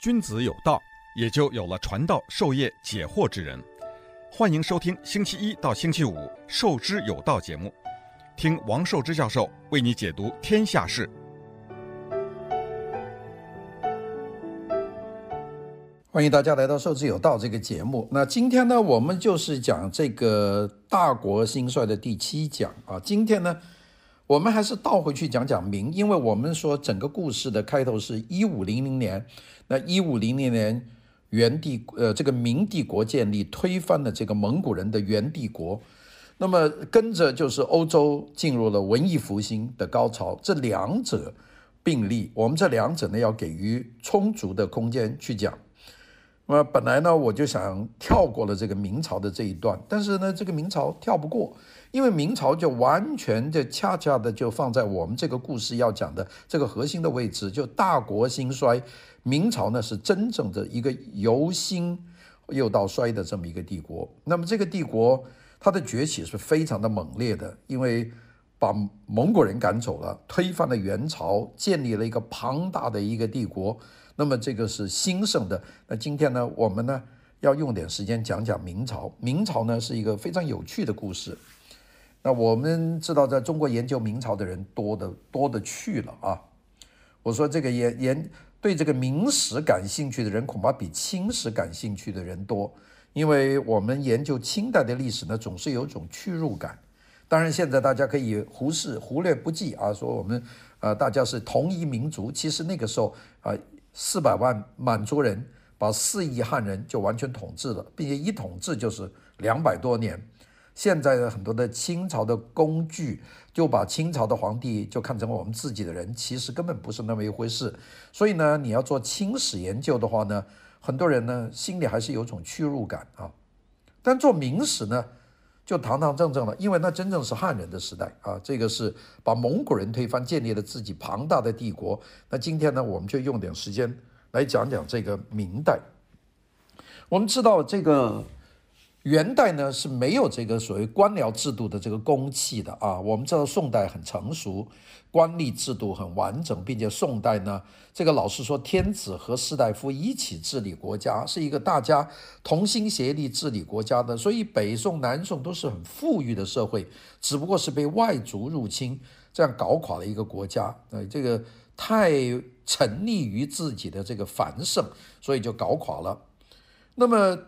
君子有道，也就有了传道授业解惑之人。欢迎收听星期一到星期五《授之有道》节目，听王寿之教授为你解读天下事。欢迎大家来到《授之有道》这个节目。那今天呢，我们就是讲这个大国兴衰的第七讲啊。今天呢，我们还是倒回去讲讲明，因为我们说整个故事的开头是一五零零年。那一五零零年，元帝呃，这个明帝国建立，推翻了这个蒙古人的元帝国。那么跟着就是欧洲进入了文艺复兴的高潮，这两者并立。我们这两者呢，要给予充足的空间去讲。那本来呢，我就想跳过了这个明朝的这一段，但是呢，这个明朝跳不过，因为明朝就完全就恰恰的就放在我们这个故事要讲的这个核心的位置，就大国兴衰。明朝呢，是真正的一个由兴又到衰的这么一个帝国。那么这个帝国它的崛起是非常的猛烈的，因为把蒙古人赶走了，推翻了元朝，建立了一个庞大的一个帝国。那么这个是兴盛的。那今天呢，我们呢要用点时间讲讲明朝。明朝呢是一个非常有趣的故事。那我们知道，在中国研究明朝的人多的多的去了啊。我说这个研研对这个明史感兴趣的人，恐怕比清史感兴趣的人多。因为我们研究清代的历史呢，总是有一种屈辱感。当然，现在大家可以忽视、忽略不计啊，说我们呃大家是同一民族。其实那个时候啊。四百万满族人把四亿汉人就完全统治了，并且一统治就是两百多年。现在的很多的清朝的工具就把清朝的皇帝就看成我们自己的人，其实根本不是那么一回事。所以呢，你要做清史研究的话呢，很多人呢心里还是有种屈辱感啊。但做明史呢，就堂堂正正了，因为那真正是汉人的时代啊，这个是把蒙古人推翻，建立了自己庞大的帝国。那今天呢，我们就用点时间来讲讲这个明代。我们知道这个。元代呢是没有这个所谓官僚制度的这个公器的啊。我们知道宋代很成熟，官吏制度很完整，并且宋代呢，这个老是说，天子和士大夫一起治理国家，是一个大家同心协力治理国家的。所以北宋、南宋都是很富裕的社会，只不过是被外族入侵这样搞垮了一个国家。呃，这个太沉溺于自己的这个繁盛，所以就搞垮了。那么。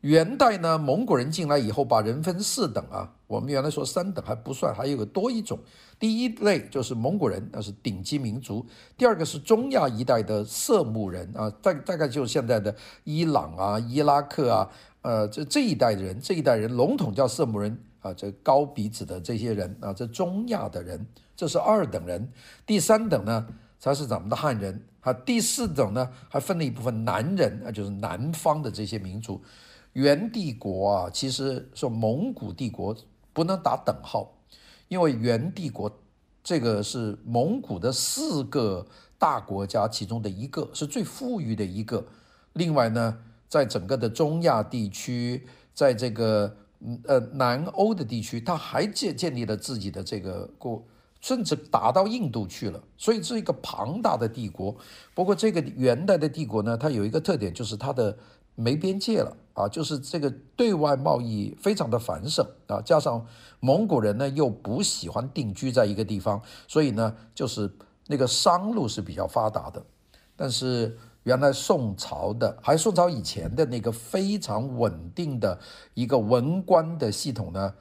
元代呢，蒙古人进来以后，把人分四等啊。我们原来说三等还不算，还有个多一种。第一类就是蒙古人，那是顶级民族；第二个是中亚一带的色目人啊，大大概就是现在的伊朗啊、伊拉克啊，呃，这这一代人，这一代人笼统叫色目人啊，这高鼻子的这些人啊，这中亚的人，这是二等人。第三等呢，才是咱们的汉人啊。第四等呢，还分了一部分南人啊，就是南方的这些民族。元帝国啊，其实说蒙古帝国不能打等号，因为元帝国这个是蒙古的四个大国家其中的一个，是最富裕的一个。另外呢，在整个的中亚地区，在这个呃南欧的地区，他还建建立了自己的这个国，甚至打到印度去了。所以是一个庞大的帝国。不过这个元代的帝国呢，它有一个特点，就是它的。没边界了啊，就是这个对外贸易非常的繁盛啊，加上蒙古人呢又不喜欢定居在一个地方，所以呢就是那个商路是比较发达的。但是原来宋朝的，还宋朝以前的那个非常稳定的一个文官的系统呢，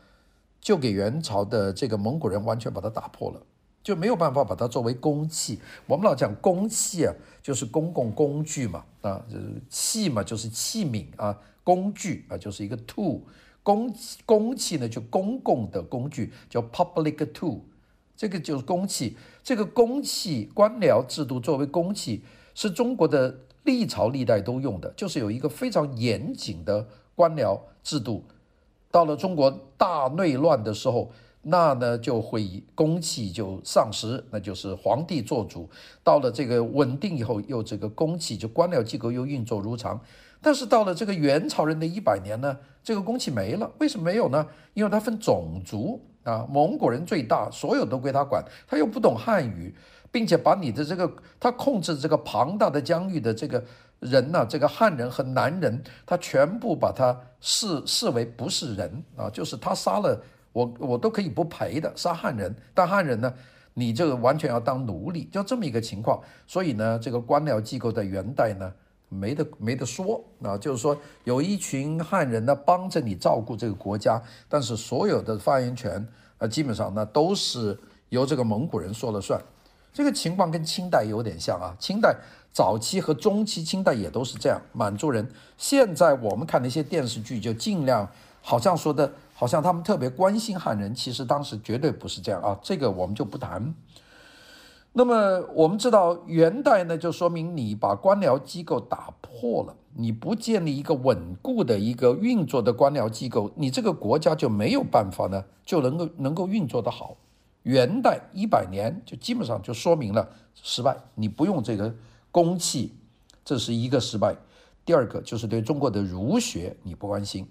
就给元朝的这个蒙古人完全把它打破了。就没有办法把它作为公器。我们老讲公器啊，就是公共工具嘛，啊，就是器嘛，就是器皿啊，工具啊，就是一个 tool。公公器呢，就公共的工具，叫 public tool。这个就是公器。这个公器官僚制度作为公器，是中国的历朝历代都用的，就是有一个非常严谨的官僚制度。到了中国大内乱的时候。那呢就会公器就丧失，那就是皇帝做主。到了这个稳定以后，又这个公器就官僚机构又运作如常。但是到了这个元朝人的一百年呢，这个公器没了。为什么没有呢？因为他分种族啊，蒙古人最大，所有都归他管。他又不懂汉语，并且把你的这个他控制这个庞大的疆域的这个人呢、这个汉人和南人，他全部把他视视为不是人啊，就是他杀了我，我都可以不赔的杀汉人，但汉人呢，你这个完全要当奴隶，就这么一个情况。所以呢，这个官僚机构在元代呢，没得没得说啊，就是说有一群汉人呢帮着你照顾这个国家，但是所有的发言权啊，基本上呢都是由这个蒙古人说了算。这个情况跟清代有点像啊，清代早期和中期，清代也都是这样，满族人。现在我们看那些电视剧，就尽量好像说的，好像他们特别关心汉人，其实当时绝对不是这样啊，这个我们就不谈。那么我们知道元代呢，就说明你把官僚机构打破了，你不建立一个稳固的一个运作的官僚机构，你这个国家就没有办法呢，就能够能够运作得好。元代一百年就基本上就说明了失败，你不用这个公器，这是一个失败。第二个就是对中国的儒学你不关心，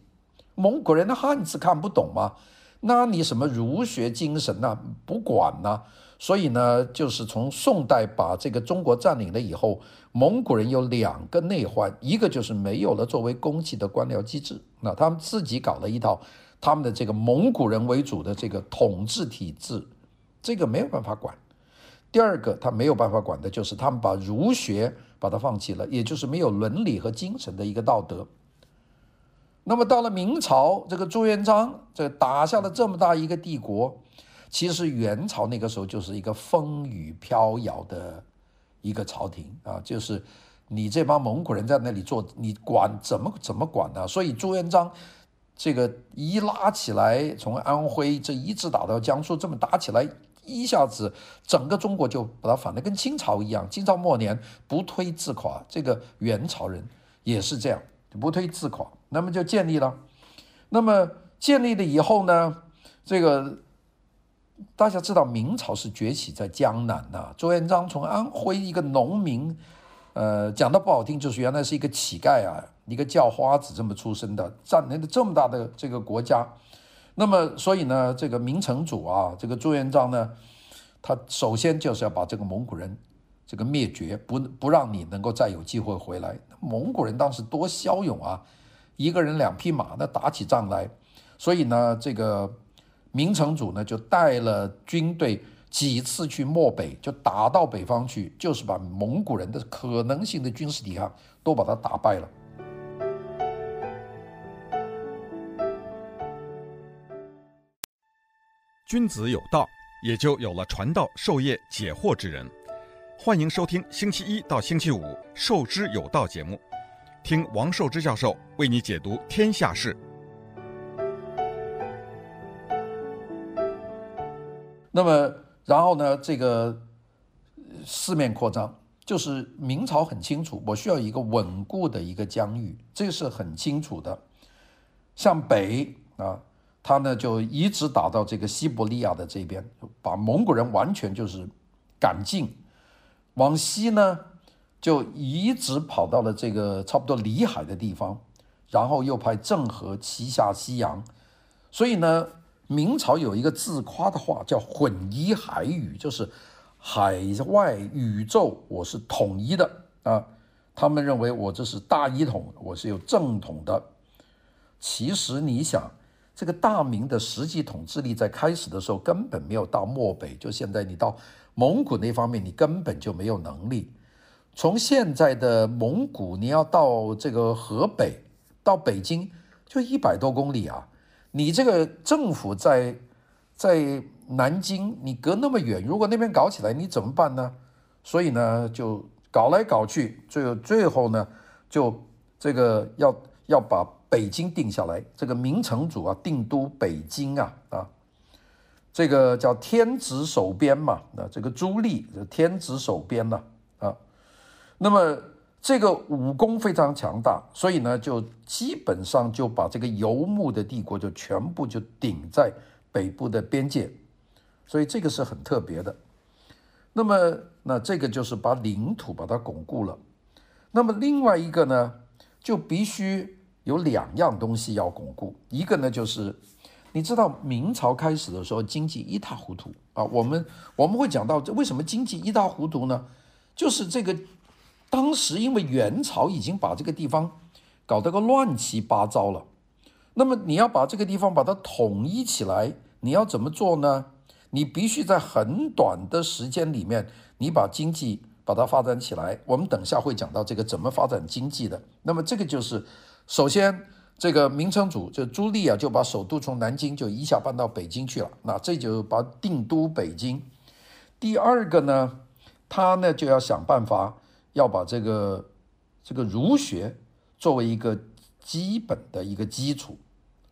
蒙古人的汉字看不懂吗？那你什么儒学精神呢？不管呢？所以呢，就是从宋代把这个中国占领了以后，蒙古人有两个内患，一个就是没有了作为公器的官僚机制，那他们自己搞了一套他们的这个蒙古人为主的这个统治体制。这个没有办法管。第二个，他没有办法管的就是他们把儒学把它放弃了，也就是没有伦理和精神的一个道德。那么到了明朝，这个朱元璋这打下了这么大一个帝国，其实元朝那个时候就是一个风雨飘摇的一个朝廷啊，就是你这帮蒙古人在那里做，你管怎么怎么管呢？所以朱元璋。这个一拉起来，从安徽这一直打到江苏，这么打起来，一下子整个中国就把它反的跟清朝一样。清朝末年不推自垮，这个元朝人也是这样，不推自垮，那么就建立了。那么建立了以后呢，这个大家知道，明朝是崛起在江南呐。朱元璋从安徽一个农民，呃，讲的不好听，就是原来是一个乞丐啊。一个叫花子这么出身的，占领了这么大的这个国家，那么所以呢，这个明成祖啊，这个朱元璋呢，他首先就是要把这个蒙古人这个灭绝，不不让你能够再有机会回来。蒙古人当时多骁勇啊，一个人两匹马，那打起仗来，所以呢，这个明成祖呢就带了军队几次去漠北，就打到北方去，就是把蒙古人的可能性的军事抵抗都把他打败了。君子有道，也就有了传道授业解惑之人。欢迎收听星期一到星期五《授之有道》节目，听王寿之教授为你解读天下事。那么，然后呢，这个四面扩张，就是明朝很清楚，我需要一个稳固的一个疆域，这是很清楚的。向北啊。他呢就一直打到这个西伯利亚的这边，把蒙古人完全就是赶尽。往西呢，就一直跑到了这个差不多里海的地方，然后又派郑和旗下西洋。所以呢，明朝有一个自夸的话叫“混一海宇”，就是海外宇宙我是统一的啊。他们认为我这是大一统，我是有正统的。其实你想。这个大明的实际统治力在开始的时候根本没有到漠北，就现在你到蒙古那方面，你根本就没有能力。从现在的蒙古，你要到这个河北，到北京就一百多公里啊！你这个政府在在南京，你隔那么远，如果那边搞起来，你怎么办呢？所以呢，就搞来搞去，最后最后呢，就这个要要把。北京定下来，这个明成祖啊，定都北京啊啊，这个叫天子守边嘛，那这个朱棣天子守边呐，啊，那么这个武功非常强大，所以呢，就基本上就把这个游牧的帝国就全部就顶在北部的边界，所以这个是很特别的。那么那这个就是把领土把它巩固了，那么另外一个呢，就必须。有两样东西要巩固，一个呢就是，你知道明朝开始的时候经济一塌糊涂啊，我们我们会讲到这为什么经济一塌糊涂呢？就是这个当时因为元朝已经把这个地方搞得个乱七八糟了，那么你要把这个地方把它统一起来，你要怎么做呢？你必须在很短的时间里面，你把经济把它发展起来。我们等下会讲到这个怎么发展经济的。那么这个就是，首先这个明成祖就朱棣啊，就把首都从南京就一下搬到北京去了。那这就把定都北京。第二个呢，他呢就要想办法要把这个这个儒学作为一个基本的一个基础。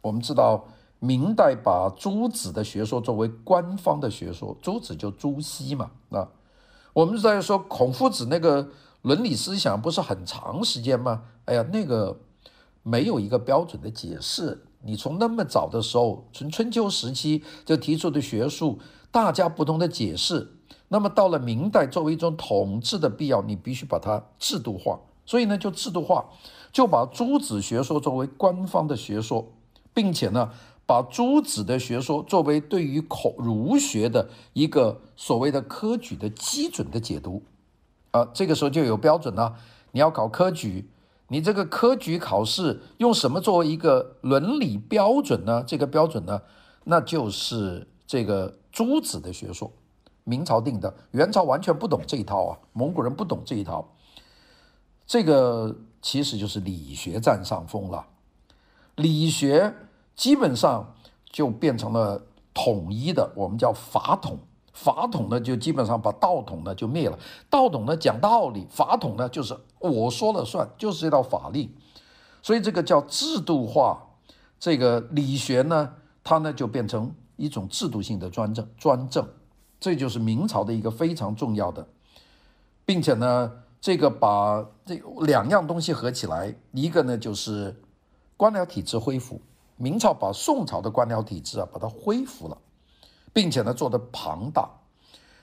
我们知道。明代把朱子的学说作为官方的学说，朱子就朱熹嘛。那我们在说孔夫子那个伦理思想不是很长时间吗？哎呀，那个没有一个标准的解释。你从那么早的时候，从春秋时期就提出的学术，大家不同的解释。那么到了明代，作为一种统治的必要，你必须把它制度化。所以呢，就制度化，就把朱子学说作为官方的学说，并且呢。把朱子的学说作为对于孔儒学的一个所谓的科举的基准的解读，啊，这个时候就有标准了。你要考科举，你这个科举考试用什么作为一个伦理标准呢？这个标准呢，那就是这个朱子的学说，明朝定的，元朝完全不懂这一套啊，蒙古人不懂这一套，这个其实就是理学占上风了，理学。基本上就变成了统一的，我们叫法统。法统呢，就基本上把道统呢就灭了。道统呢讲道理，法统呢就是我说了算，就是这套法律。所以这个叫制度化。这个理学呢，它呢就变成一种制度性的专政。专政，这就是明朝的一个非常重要的，并且呢，这个把这两样东西合起来，一个呢就是官僚体制恢复。明朝把宋朝的官僚体制啊，把它恢复了，并且呢做得庞大。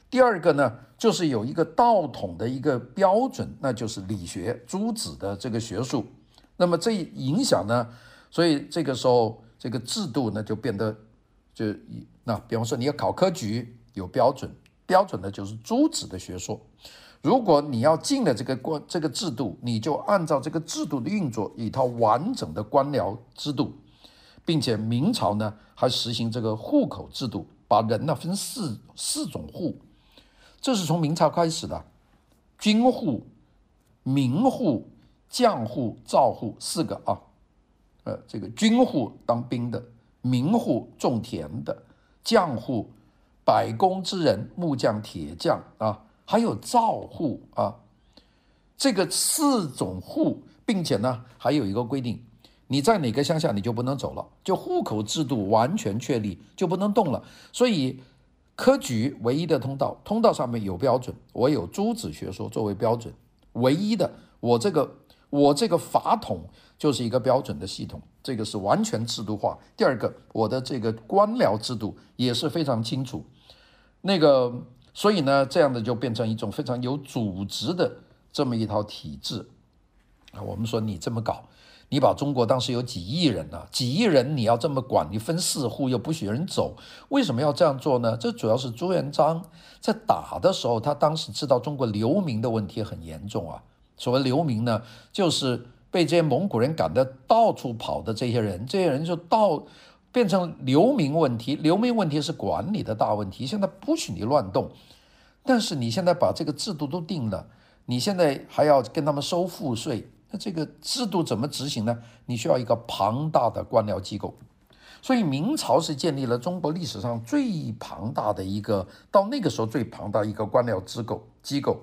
第二个呢，就是有一个道统的一个标准，那就是理学，朱子的这个学术。那么这影响呢，所以这个时候这个制度呢就变得就那，比方说你要考科举有标准，标准的就是朱子的学说。如果你要进了这个官这个制度，你就按照这个制度的运作，一套完整的官僚制度。并且明朝呢还实行这个户口制度，把人呢分四四种户，这是从明朝开始的，军户、民户、将户、造户四个啊，呃，这个军户当兵的，民户种田的，将户百工之人，木匠、铁匠啊，还有造户啊，这个四种户，并且呢还有一个规定。你在哪个乡下，你就不能走了，就户口制度完全确立，就不能动了。所以科举唯一的通道，通道上面有标准，我有朱子学说作为标准，唯一的，我这个我这个法统就是一个标准的系统，这个是完全制度化。第二个，我的这个官僚制度也是非常清楚，那个所以呢，这样的就变成一种非常有组织的这么一套体制啊。我们说你这么搞。你把中国当时有几亿人呢、啊？几亿人你要这么管？你分四户又不许人走，为什么要这样做呢？这主要是朱元璋在打的时候，他当时知道中国流民的问题很严重啊。所谓流民呢，就是被这些蒙古人赶得到处跑的这些人，这些人就到变成流民问题。流民问题是管理的大问题，现在不许你乱动。但是你现在把这个制度都定了，你现在还要跟他们收赋税。那这个制度怎么执行呢？你需要一个庞大的官僚机构，所以明朝是建立了中国历史上最庞大的一个，到那个时候最庞大一个官僚机构机构。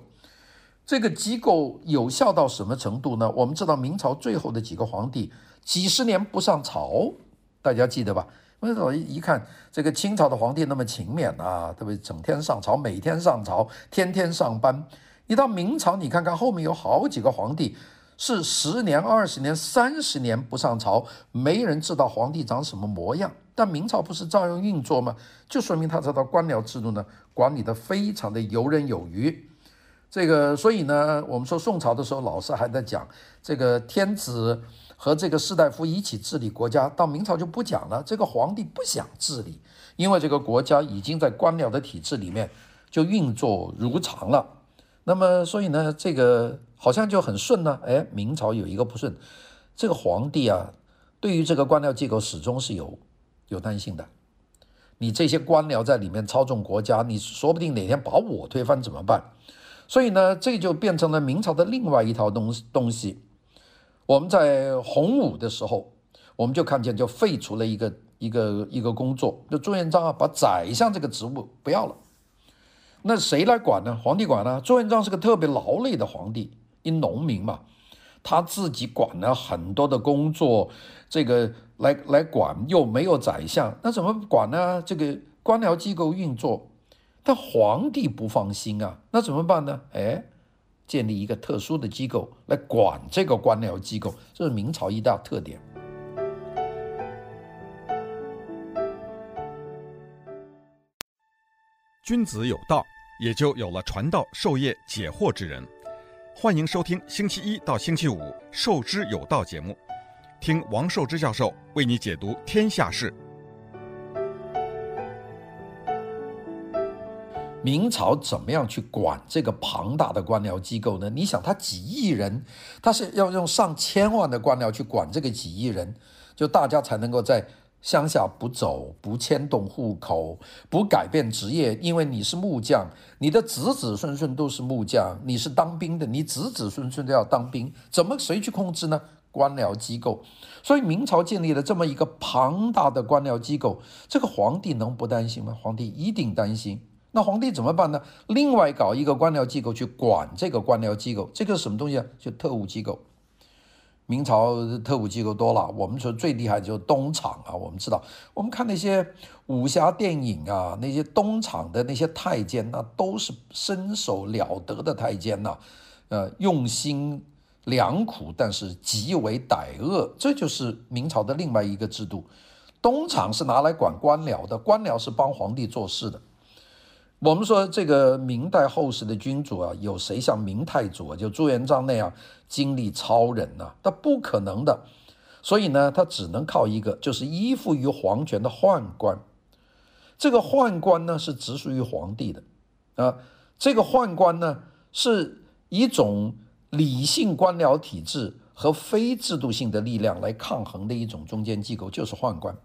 这个机构有效到什么程度呢？我们知道明朝最后的几个皇帝几十年不上朝，大家记得吧？为什么一看这个清朝的皇帝那么勤勉啊，特别？整天上朝，每天上朝，天天上班。你到明朝，你看看后面有好几个皇帝。是十年、二十年、三十年不上朝，没人知道皇帝长什么模样。但明朝不是照样运作吗？就说明他这套官僚制度呢，管理得非常的游刃有余。这个，所以呢，我们说宋朝的时候，老师还在讲这个天子和这个士大夫一起治理国家。到明朝就不讲了，这个皇帝不想治理，因为这个国家已经在官僚的体制里面就运作如常了。那么，所以呢，这个好像就很顺呢。哎，明朝有一个不顺，这个皇帝啊，对于这个官僚机构始终是有有担心的。你这些官僚在里面操纵国家，你说不定哪天把我推翻怎么办？所以呢，这就变成了明朝的另外一套东东西。我们在洪武的时候，我们就看见就废除了一个一个一个工作，就朱元璋啊，把宰相这个职务不要了。那谁来管呢？皇帝管呢？朱元璋是个特别劳累的皇帝，因农民嘛，他自己管了很多的工作，这个来来管又没有宰相，那怎么管呢？这个官僚机构运作，但皇帝不放心啊，那怎么办呢？哎，建立一个特殊的机构来管这个官僚机构，这是明朝一大特点。君子有道，也就有了传道授业解惑之人。欢迎收听星期一到星期五《授之有道》节目，听王寿之教授为你解读天下事。明朝怎么样去管这个庞大的官僚机构呢？你想，他几亿人，他是要用上千万的官僚去管这个几亿人，就大家才能够在。乡下不走，不迁动户口，不改变职业，因为你是木匠，你的子子孙孙都是木匠。你是当兵的，你子子孙孙都要当兵，怎么谁去控制呢？官僚机构。所以明朝建立了这么一个庞大的官僚机构，这个皇帝能不担心吗？皇帝一定担心。那皇帝怎么办呢？另外搞一个官僚机构去管这个官僚机构，这个是什么东西啊？就特务机构。明朝特务机构多了，我们说最厉害就是东厂啊。我们知道，我们看那些武侠电影啊，那些东厂的那些太监，那都是身手了得的太监呐，呃，用心良苦，但是极为歹恶。这就是明朝的另外一个制度。东厂是拿来管官僚的，官僚是帮皇帝做事的。我们说这个明代后世的君主啊，有谁像明太祖啊，就朱元璋那样精力超人呢？他不可能的，所以呢，他只能靠一个，就是依附于皇权的宦官。这个宦官呢，是直属于皇帝的啊。这个宦官呢，是一种理性官僚体制和非制度性的力量来抗衡的一种中间机构，就是宦官。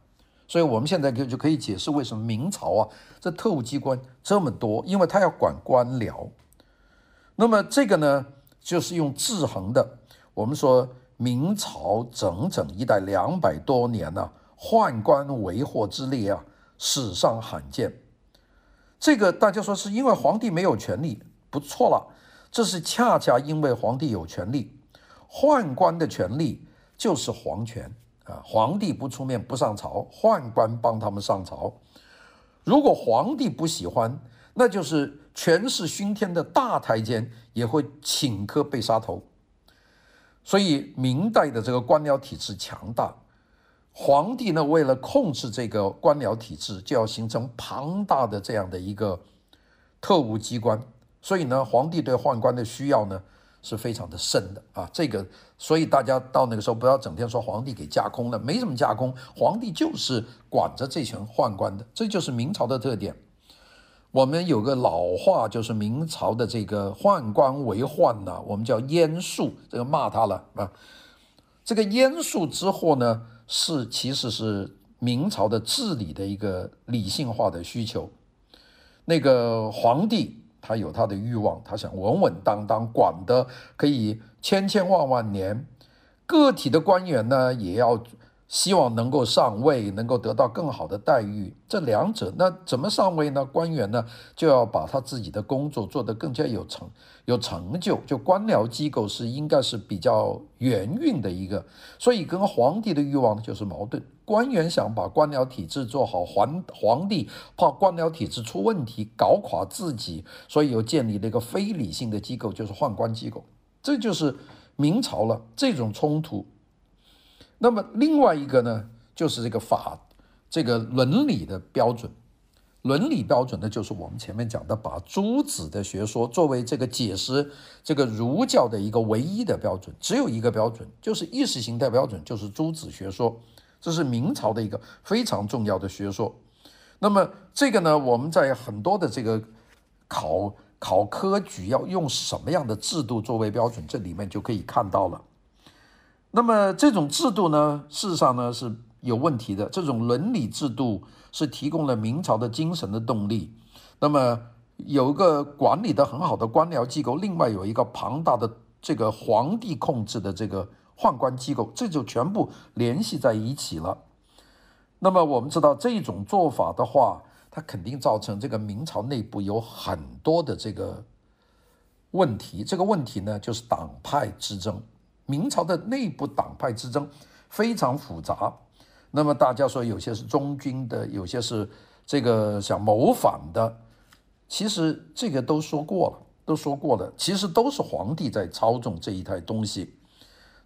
所以，我们现在就就可以解释为什么明朝啊，这特务机关这么多，因为他要管官僚。那么这个呢，就是用制衡的。我们说明朝整整一代两百多年呢、宦官为祸之烈啊，史上罕见。这个大家说是因为皇帝没有权力，不错了，这是恰恰因为皇帝有权力，宦官的权力就是皇权。啊，皇帝不出面不上朝，宦官帮他们上朝。如果皇帝不喜欢，那就是权势熏天的大太监也会顷刻被杀头。所以明代的这个官僚体制强大，皇帝呢，为了控制这个官僚体制，就要形成庞大的这样的一个特务机关。所以呢，皇帝对宦官的需要呢，是非常的深的啊，这个，所以大家到那个时候不要整天说皇帝给架空了，没什么架空，皇帝就是管着这群宦官的，这就是明朝的特点。我们有个老话，就是明朝的这个宦官为患呐，我们叫阉术，这个骂他了啊。这个阉术之后呢，是其实是明朝的治理的一个理性化的需求，那个皇帝。他有他的欲望，他想稳稳当当管的可以千千万万年。个体的官员呢，也要希望能够上位，能够得到更好的待遇。这两者，那怎么上位呢？官员呢，就要把他自己的工作做得更加有成有成就。就官僚机构是应该是比较圆运的一个，所以跟皇帝的欲望就是矛盾。官员想把官僚体制做好，皇皇帝怕官僚体制出问题，搞垮自己，所以又建立了一个非理性的机构，就是宦官机构。这就是明朝了这种冲突。那么另外一个呢，就是这个法，这个伦理的标准。伦理标准呢，就是我们前面讲的，把朱子的学说作为这个解释这个儒教的一个唯一的标准，只有一个标准，就是意识形态标准，就是朱子学说。这是明朝的一个非常重要的学说。那么这个呢，我们在很多的这个考考科举要用什么样的制度作为标准，这里面就可以看到了。那么这种制度呢，事实上呢是有问题的。这种伦理制度是提供了明朝的精神的动力。那么有一个管理得很好的官僚机构，另外有一个庞大的这个皇帝控制的这个宦官机构，这就全部联系在一起了。那么我们知道这种做法的话，它肯定造成这个明朝内部有很多的这个问题。这个问题呢，就是党派之争。明朝的内部党派之争非常复杂。那么大家说，有些是忠君的，有些是这个想谋反的。其实这个都说过了，都说过了。其实都是皇帝在操纵这一台东西。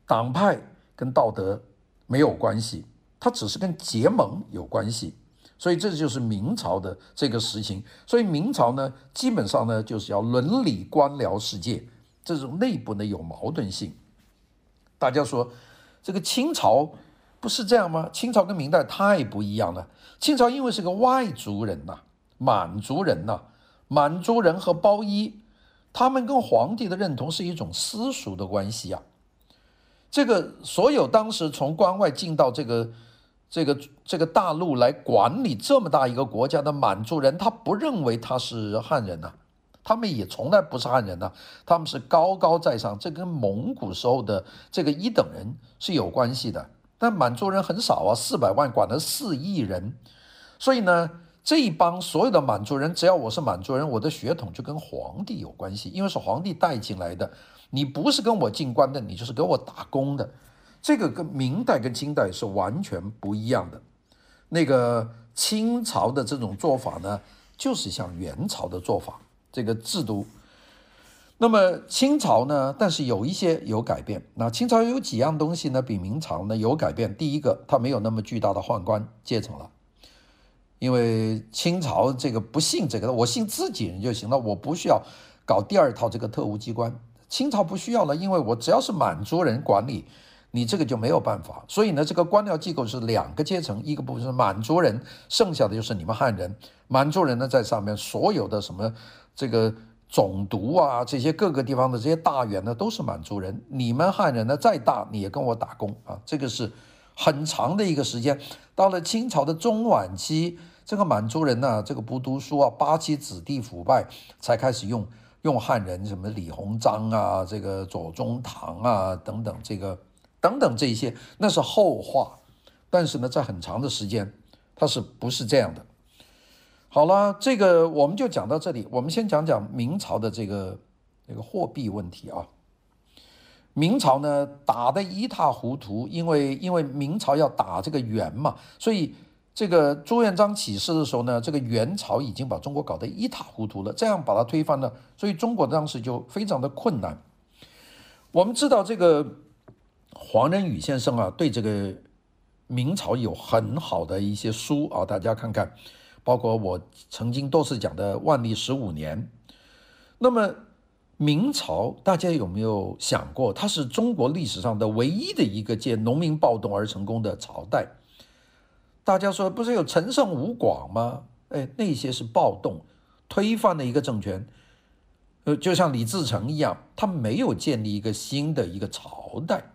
党派跟道德没有关系，它只是跟结盟有关系。所以这就是明朝的这个实情。所以明朝呢，基本上呢就是要伦理官僚世界，这种内部呢有矛盾性。大家说这个清朝不是这样吗？清朝跟明代太不一样了。清朝因为是个外族人呐，满族人呐，满族人和包衣，他们跟皇帝的认同是一种私属的关系啊。这个所有当时从关外进到这个这个这个大陆来管理这么大一个国家的满族人，他不认为他是汉人呐。他们也从来不是汉人呐，他们是高高在上，这跟蒙古时候的这个一等人是有关系的。但满族人很少啊，四百万管了四亿人，所以呢，这一帮所有的满族人，只要我是满族人，我的血统就跟皇帝有关系，因为是皇帝带进来的。你不是跟我进关的，你就是给我打工的。这个跟明代跟清代是完全不一样的。那个清朝的这种做法呢，就是像元朝的做法。这个制度，那么清朝呢？但是有一些有改变。那清朝有几样东西呢？比明朝呢有改变。第一个，它没有那么巨大的宦官阶层了，因为清朝这个不信这个，我信自己人就行了，我不需要搞第二套这个特务机关。清朝不需要了，因为我只要是满族人管理。你这个就没有办法，所以呢，这个官僚机构是两个阶层，一个部分是满族人，剩下的就是你们汉人。满族人呢，在上面所有的什么这个总督啊，这些各个地方的这些大员呢，都是满族人。你们汉人呢，再大你也跟我打工啊，这个是很长的一个时间。到了清朝的中晚期，这个满族人呢，这个不读书啊，八旗子弟腐败，才开始用用汉人，什么李鸿章啊，这个左宗棠啊等等这个。等等，这些那是后话，但是呢，在很长的时间，它是不是这样的？好了，这个我们就讲到这里。我们先讲讲明朝的这个这个货币问题啊。明朝呢打得一塌糊涂，因为因为明朝要打这个元嘛，所以这个朱元璋起事的时候呢，这个元朝已经把中国搞得一塌糊涂了，这样把它推翻了，所以中国当时就非常的困难。我们知道这个。黄仁宇先生啊，对这个明朝有很好的一些书啊，大家看看，包括我曾经多次讲的《万历十五年》。那么明朝，大家有没有想过，它是中国历史上的唯一的一个借农民暴动而成功的朝代？大家说，不是有陈胜吴广吗？哎，那些是暴动，推翻了一个政权。呃，就像李自成一样，他没有建立一个新的一个朝代。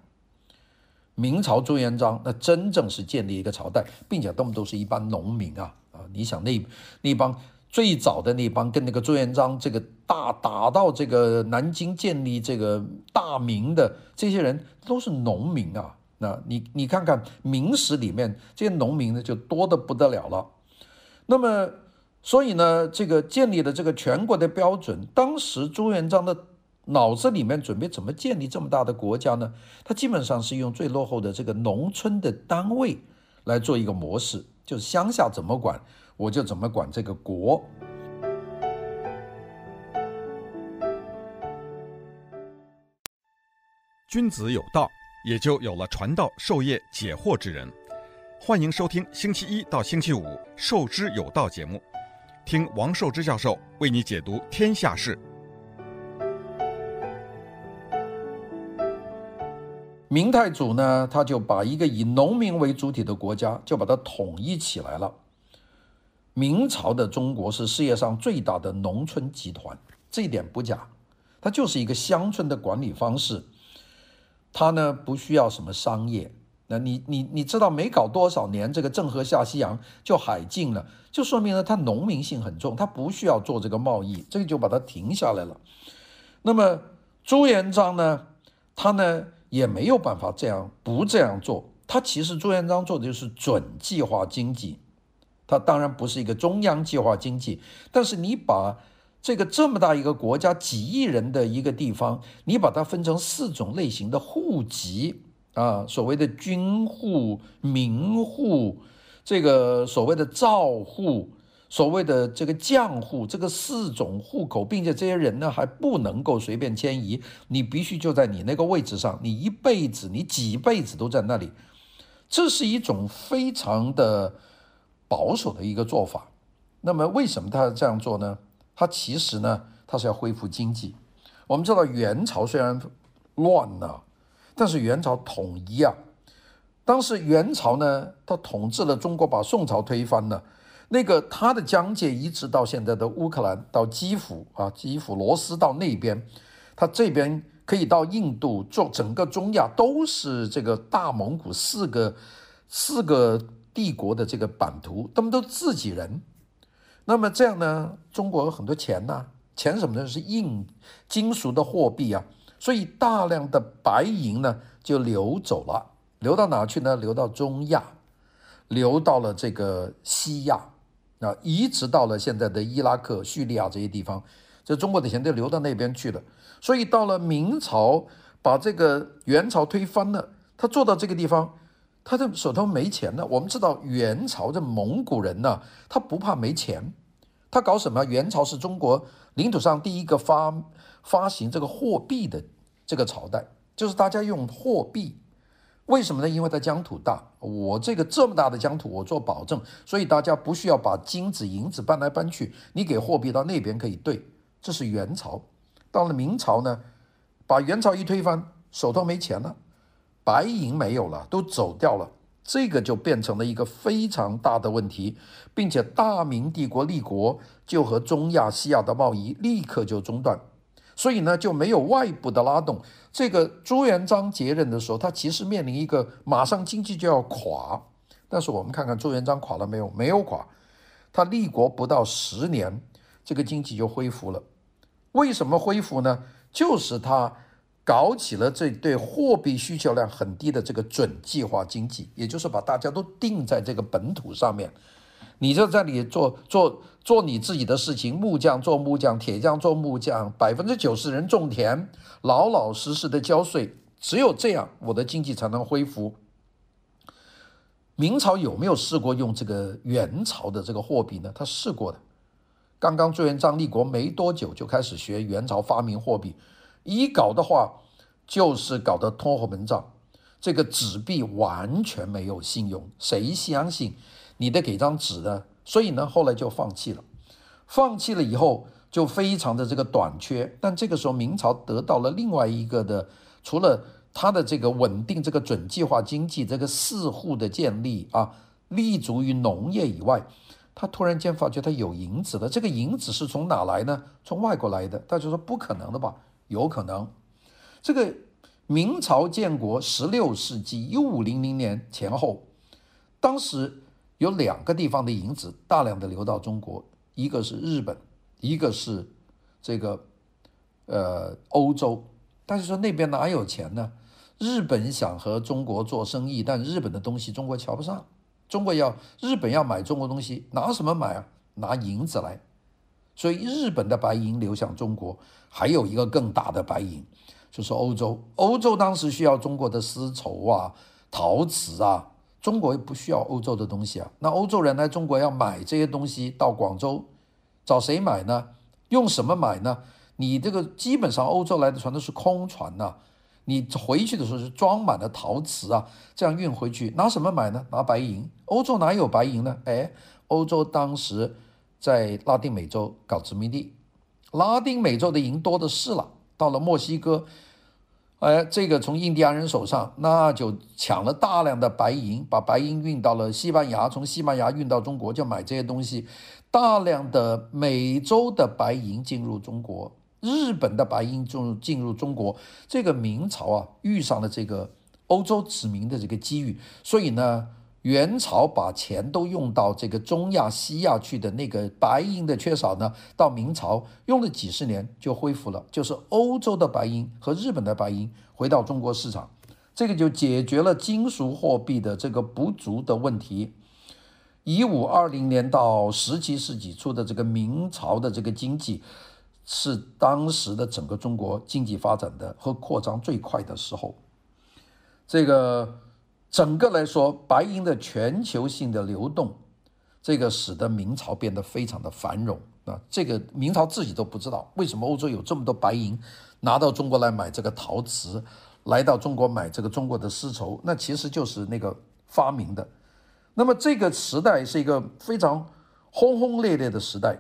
明朝朱元璋那真正是建立一个朝代，并且他们都是一帮农民啊啊！你想那那帮最早的那帮跟那个朱元璋这个大打到这个南京建立这个大明的这些人都是农民啊！那你你看看明史里面这些农民呢就多得不得了了。那么所以呢，这个建立了这个全国的标准，当时朱元璋的。脑子里面准备怎么建立这么大的国家呢？他基本上是用最落后的这个农村的单位来做一个模式，就乡下怎么管，我就怎么管这个国。君子有道，也就有了传道授业解惑之人。欢迎收听星期一到星期五《授之有道》节目，听王寿之教授为你解读天下事。明太祖呢，他就把一个以农民为主体的国家，就把它统一起来了。明朝的中国是世界上最大的农村集团，这一点不假，它就是一个乡村的管理方式，它呢不需要什么商业。那你你你知道没搞多少年，这个郑和下西洋就海禁了，就说明了它农民性很重，它不需要做这个贸易，这个就把它停下来了。那么朱元璋呢，他呢也没有办法这样不这样做，他其实朱元璋做的就是准计划经济，他当然不是一个中央计划经济，但是你把这个这么大一个国家几亿人的一个地方，你把它分成四种类型的户籍。啊，所谓的军户、民户，这个所谓的赵户，所谓的这个将户，这个四种户口，并且这些人呢还不能够随便迁移，你必须就在你那个位置上，你一辈子，你几辈子都在那里，这是一种非常的保守的一个做法。那么为什么他这样做呢？他其实呢，他是要恢复经济。我们知道元朝虽然乱了。但是元朝统一啊，当时元朝呢，他统治了中国，把宋朝推翻了。那个他的疆界一直到现在的乌克兰，到基辅啊，基辅罗斯到那边，他这边可以到印度，做整个中亚都是这个大蒙古四个四个帝国的这个版图，他们都自己人。那么这样呢，中国有很多钱呐、钱什么呢？是硬金属的货币啊。所以大量的白银呢就流走了，流到哪去呢？流到中亚，流到了这个西亚，啊，一直到了现在的伊拉克、叙利亚这些地方，这中国的钱都流到那边去了。所以到了明朝，把这个元朝推翻了，他做到这个地方，他的手头没钱了。我们知道元朝的蒙古人呢，他不怕没钱，他搞什么？元朝是中国领土上第一个发发行这个货币的。这个朝代就是大家用货币，为什么呢？因为它疆土大，我这个这么大的疆土，我做保证，所以大家不需要把金子银子搬来搬去，你给货币到那边可以兑。这是元朝，到了明朝呢，把元朝一推翻，手头没钱了，白银没有了，都走掉了，这个就变成了一个非常大的问题，并且大明帝国立国就和中亚西亚的贸易立刻就中断。所以呢，就没有外部的拉动。这个朱元璋接任的时候，他其实面临一个马上经济就要垮。但是我们看看朱元璋垮了没有？没有垮。他立国不到十年，这个经济就恢复了。为什么恢复呢？就是他搞起了这对货币需求量很低的这个准计划经济，也就是把大家都定在这个本土上面。你就在这里做做做你自己的事情，木匠做木匠，铁匠做木匠，百分之九十人种田，老老实实的交税，只有这样，我的经济才能恢复。明朝有没有试过用这个元朝的这个货币呢？他试过的，刚刚朱元璋立国没多久就开始学元朝发明货币，一搞的话就是搞得通货膨胀，这个纸币完全没有信用，谁相信？你得给张纸的，所以呢，后来就放弃了。放弃了以后，就非常的这个短缺。但这个时候，明朝得到了另外一个的，除了它的这个稳定这个准计划经济这个四户的建立啊，立足于农业以外，他突然间发觉他有银子了。这个银子是从哪来呢？从外国来的。大家说不可能的吧？有可能。这个明朝建国十六世纪一五零零年前后，当时。有两个地方的银子大量的流到中国，一个是日本，一个是这个呃欧洲。但是说那边哪有钱呢？日本想和中国做生意，但日本的东西中国瞧不上。中国要日本要买中国东西，拿什么买啊？拿银子来。所以日本的白银流向中国，还有一个更大的白银，就是欧洲。欧洲当时需要中国的丝绸啊、陶瓷啊。中国不需要欧洲的东西啊，那欧洲人来中国要买这些东西，到广州找谁买呢？用什么买呢？你这个基本上欧洲来的船都是空船呐、你回去的时候是装满了陶瓷啊，这样运回去，拿什么买呢？拿白银。欧洲哪有白银呢？哎，欧洲当时在拉丁美洲搞殖民地，拉丁美洲的银多的是了，到了墨西哥。哎，这个从印第安人手上，那就抢了大量的白银，把白银运到了西班牙，从西班牙运到中国，就买这些东西。大量的美洲的白银进入中国，日本的白银进入进入中国，这个明朝啊遇上了这个欧洲殖民的这个机遇，所以呢，元朝把钱都用到这个中亚、西亚去的那个白银的缺少呢，到明朝用了几十年就恢复了，就是欧洲的白银和日本的白银回到中国市场，这个就解决了金属货币的这个不足的问题。一五二零年到十七世纪初的这个明朝的这个经济。是当时的整个中国经济发展的和扩张最快的时候，这个整个来说，白银的全球性的流动，这个使得明朝变得非常的繁荣啊。这个明朝自己都不知道为什么欧洲有这么多白银拿到中国来买这个陶瓷，来到中国买这个中国的丝绸，那其实就是那个发明的。那么这个时代是一个非常轰轰烈烈的时代。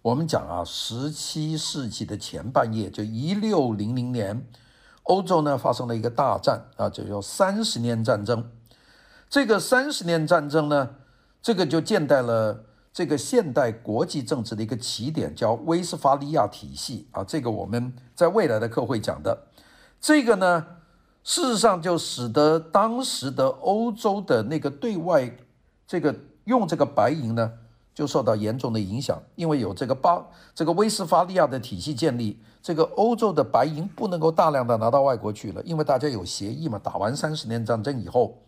我们讲啊，十七世纪的前半叶，就一六零零年，欧洲呢发生了一个大战啊，就叫三十年战争。这个三十年战争呢，这个就建代了这个现代国际政治的一个起点，叫威斯法利亚体系啊。这个我们在未来的课会讲的。这个呢，事实上就使得当时的欧洲的那个对外这个用这个白银呢。就受到严重的影响，因为有这个巴这个威斯法利亚的体系建立，这个欧洲的白银不能够大量的拿到外国去了，因为大家有协议嘛。打完三十年战争以后，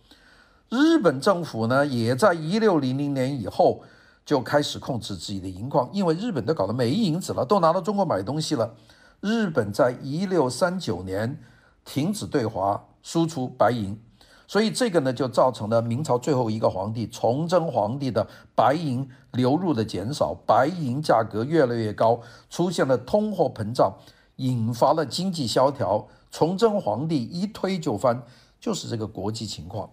日本政府呢也在一六零零年以后就开始控制自己的银矿，因为日本都搞得没银子了，都拿到中国买东西了。日本在一六三九年停止对华输出白银。所以这个呢，就造成了明朝最后一个皇帝崇祯皇帝的白银流入的减少，白银价格越来越高，出现了通货膨胀，引发了经济萧条。崇祯皇帝一推就翻，就是这个国际情况。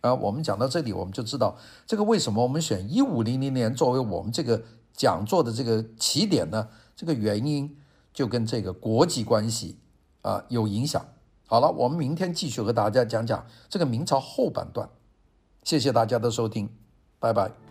啊，我们讲到这里，我们就知道这个为什么我们选一五零零年作为我们这个讲座的这个起点呢？这个原因就跟这个国际关系啊有影响。好了，我们明天继续和大家讲讲这个明朝后半段。谢谢大家的收听，拜拜。